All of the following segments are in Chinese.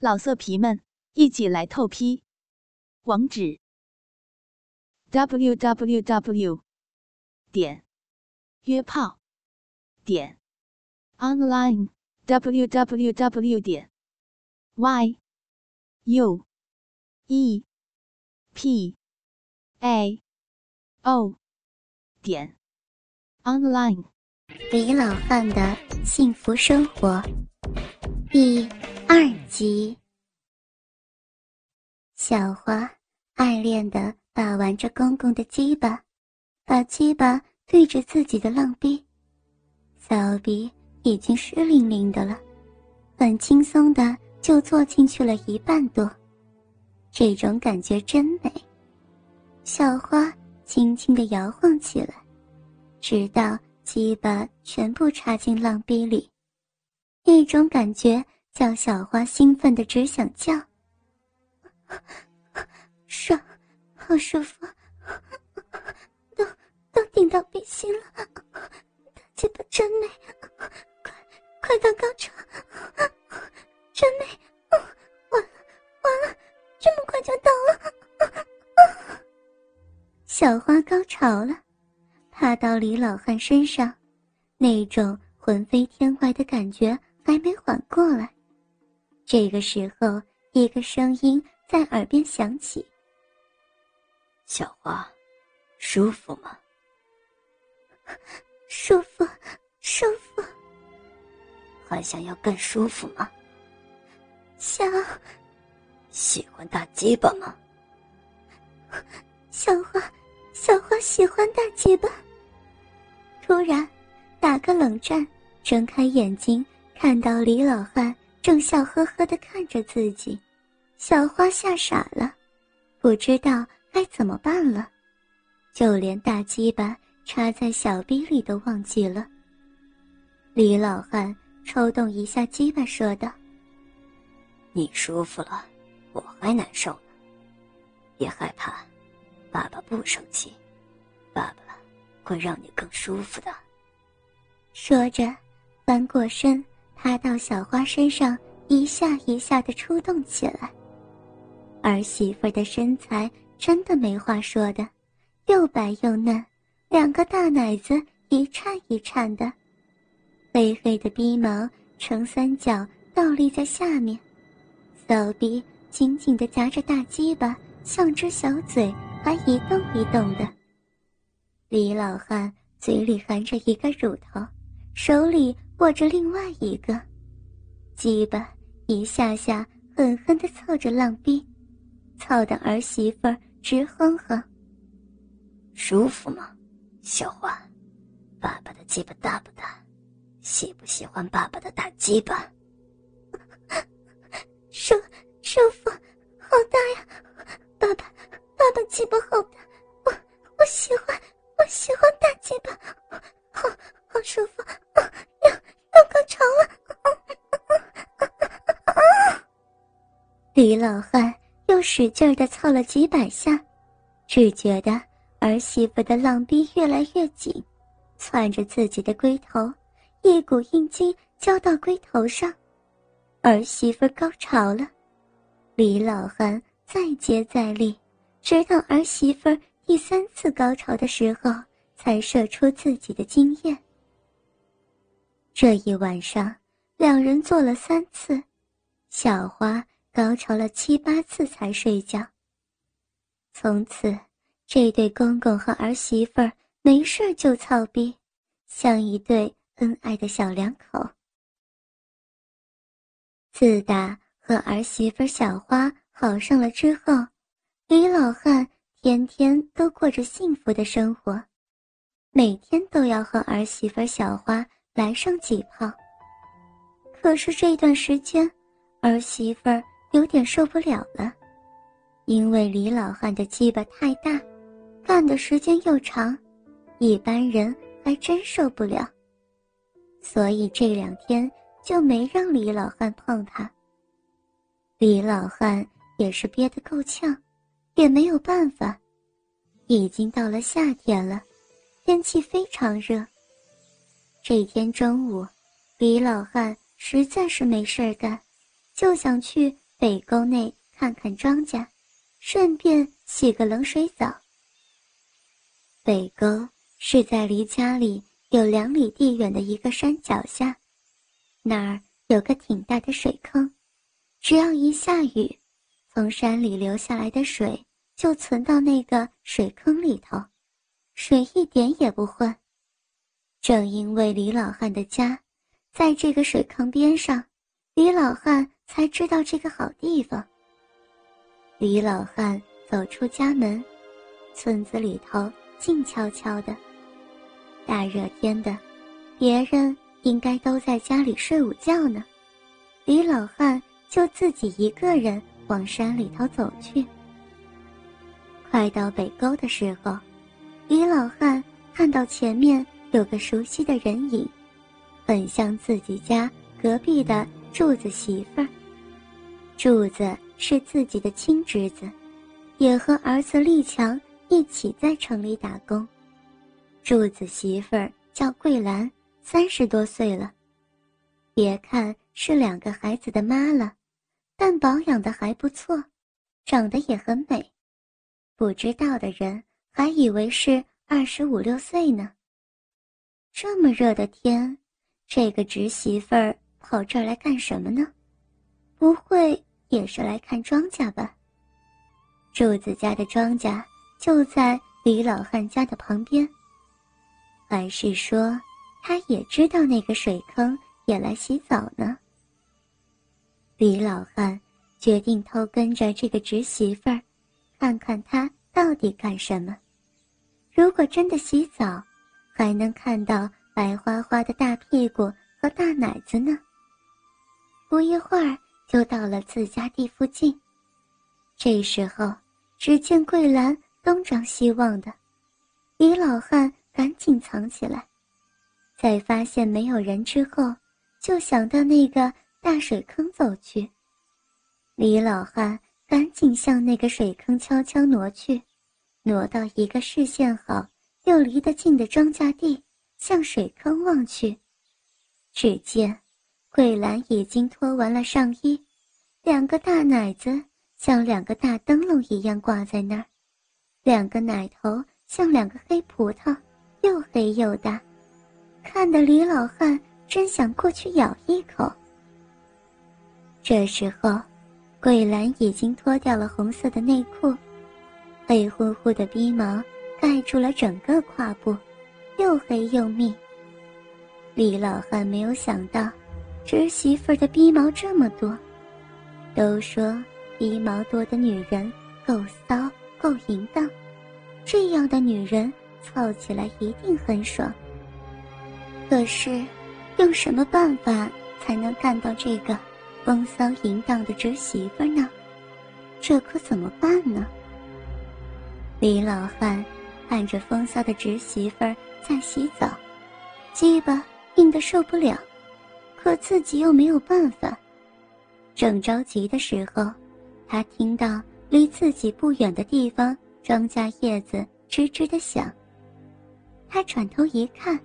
老色皮们，一起来透批！网址：w w w 点约炮点 online w w w 点 y u e p a o 点 online。李老汉的幸福生活，第二集。小花爱恋的把玩着公公的鸡巴，把鸡巴对着自己的浪逼，小臂已经湿淋淋的了，很轻松的就坐进去了一半多，这种感觉真美。小花轻轻的摇晃起来，直到。鸡巴全部插进浪逼里，一种感觉叫小花兴奋的只想叫。爽，好舒服，都都顶到鼻心了，大鸡巴真美，快快到高潮，真美，完了完了，这么快就到了，小花高潮了。爬到李老汉身上，那种魂飞天外的感觉还没缓过来。这个时候，一个声音在耳边响起：“小花，舒服吗？”“ 舒服，舒服。”“还想要更舒服吗？”“想。”“喜欢大鸡巴吗？”“ 小花，小花喜欢大鸡巴。”突然，打个冷战，睁开眼睛，看到李老汉正笑呵呵的看着自己，小花吓傻了，不知道该怎么办了，就连大鸡巴插在小逼里都忘记了。李老汉抽动一下鸡巴，说道：“你舒服了，我还难受呢。别害怕，爸爸不生气，爸爸。”会让你更舒服的。说着，翻过身，趴到小花身上，一下一下的出动起来。儿媳妇的身材真的没话说的，又白又嫩，两个大奶子一颤一颤的，黑黑的逼毛呈三角倒立在下面，小臂紧紧的夹着大鸡巴，像只小嘴，还一动一动的。李老汉嘴里含着一个乳头，手里握着另外一个，鸡巴一下下狠狠地操着浪逼，操的儿媳妇儿直哼哼。舒服吗，小花？爸爸的鸡巴大不大？喜不喜欢爸爸的大鸡巴？舒舒服，好大呀！李老汉又使劲的操了几百下，只觉得儿媳妇的浪逼越来越紧，攥着自己的龟头，一股阴茎交到龟头上，儿媳妇高潮了。李老汉再接再厉，直到儿媳妇。第三次高潮的时候，才射出自己的精液。这一晚上，两人做了三次，小花高潮了七八次才睡觉。从此，这对公公和儿媳妇儿没事就操逼，像一对恩爱的小两口。自打和儿媳妇小花好上了之后，李老汉。天天都过着幸福的生活，每天都要和儿媳妇小花来上几炮。可是这段时间，儿媳妇儿有点受不了了，因为李老汉的鸡巴太大，干的时间又长，一般人还真受不了。所以这两天就没让李老汉碰他。李老汉也是憋得够呛。也没有办法，已经到了夏天了，天气非常热。这天中午，李老汉实在是没事干，就想去北沟内看看庄稼，顺便洗个冷水澡。北沟是在离家里有两里地远的一个山脚下，那儿有个挺大的水坑，只要一下雨，从山里流下来的水就存到那个水坑里头，水一点也不混。正因为李老汉的家在这个水坑边上，李老汉才知道这个好地方。李老汉走出家门，村子里头。静悄悄的，大热天的，别人应该都在家里睡午觉呢。李老汉就自己一个人往山里头走去。快到北沟的时候，李老汉看到前面有个熟悉的人影，很像自己家隔壁的柱子媳妇儿。柱子是自己的亲侄子，也和儿子立强。一起在城里打工，柱子媳妇儿叫桂兰，三十多岁了。别看是两个孩子的妈了，但保养的还不错，长得也很美。不知道的人还以为是二十五六岁呢。这么热的天，这个侄媳妇儿跑这儿来干什么呢？不会也是来看庄稼吧？柱子家的庄稼。就在李老汉家的旁边。还是说，他也知道那个水坑也来洗澡呢？李老汉决定偷跟着这个侄媳妇儿，看看他到底干什么。如果真的洗澡，还能看到白花花的大屁股和大奶子呢。不一会儿，就到了自家地附近。这时候，只见桂兰。东张西望的，李老汉赶紧藏起来，在发现没有人之后，就想到那个大水坑走去。李老汉赶紧向那个水坑悄悄挪去，挪到一个视线好又离得近的庄稼地，向水坑望去，只见桂兰已经脱完了上衣，两个大奶子像两个大灯笼一样挂在那儿。两个奶头像两个黑葡萄，又黑又大，看得李老汉真想过去咬一口。这时候，桂兰已经脱掉了红色的内裤，黑乎乎的逼毛盖住了整个胯部，又黑又密。李老汉没有想到，侄媳妇的逼毛这么多。都说逼毛多的女人够骚。够淫荡，这样的女人操起来一定很爽。可是，用什么办法才能干到这个风骚淫荡的侄媳妇呢？这可怎么办呢？李老汉看着风骚的侄媳妇在洗澡，鸡巴硬得受不了，可自己又没有办法。正着急的时候，他听到。离自己不远的地方，庄稼叶子吱吱的响。他转头一看，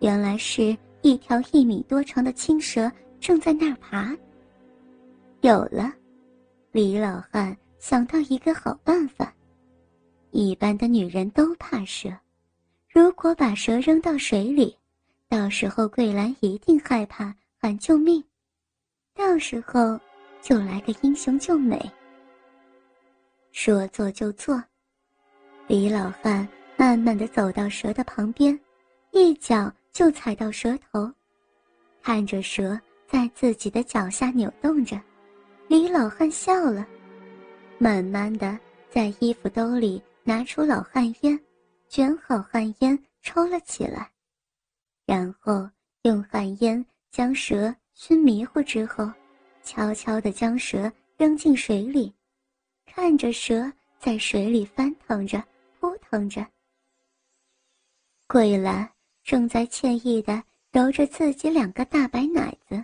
原来是一条一米多长的青蛇正在那儿爬。有了，李老汉想到一个好办法。一般的女人都怕蛇，如果把蛇扔到水里，到时候桂兰一定害怕，喊救命。到时候就来个英雄救美。说做就做，李老汉慢慢的走到蛇的旁边，一脚就踩到蛇头，看着蛇在自己的脚下扭动着，李老汉笑了，慢慢的在衣服兜里拿出老旱烟，卷好旱烟抽了起来，然后用旱烟将蛇熏迷糊之后，悄悄的将蛇扔进水里。看着蛇在水里翻腾着、扑腾着，桂兰正在惬意地揉着自己两个大白奶子。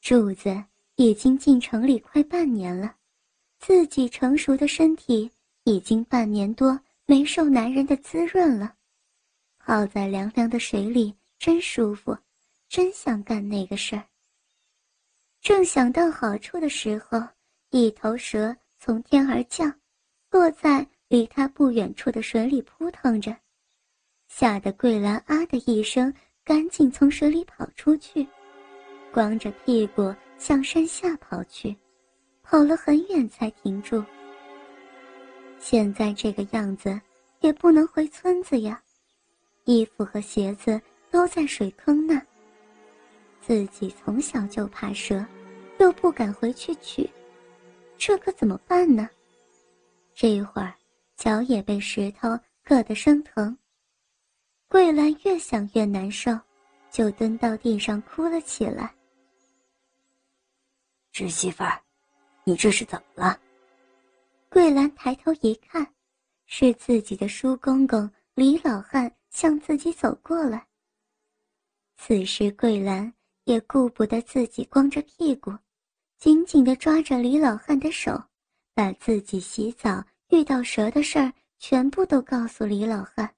柱子已经进城里快半年了，自己成熟的身体已经半年多没受男人的滋润了，泡在凉凉的水里真舒服，真想干那个事儿。正想到好处的时候，一头蛇从天而降，落在离他不远处的水里扑腾着，吓得桂兰啊的一声，赶紧从水里跑出去，光着屁股向山下跑去，跑了很远才停住。现在这个样子，也不能回村子呀，衣服和鞋子都在水坑那。自己从小就怕蛇，又不敢回去取，这可怎么办呢？这一会儿，脚也被石头硌得生疼。桂兰越想越难受，就蹲到地上哭了起来。侄媳妇儿，你这是怎么了？桂兰抬头一看，是自己的叔公公李老汉向自己走过来。此时，桂兰。也顾不得自己光着屁股，紧紧地抓着李老汉的手，把自己洗澡遇到蛇的事儿全部都告诉李老汉。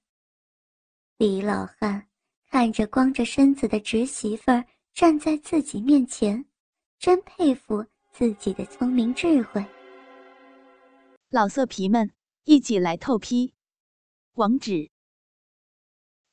李老汉看着光着身子的侄媳妇儿站在自己面前，真佩服自己的聪明智慧。老色皮们，一起来透批，网址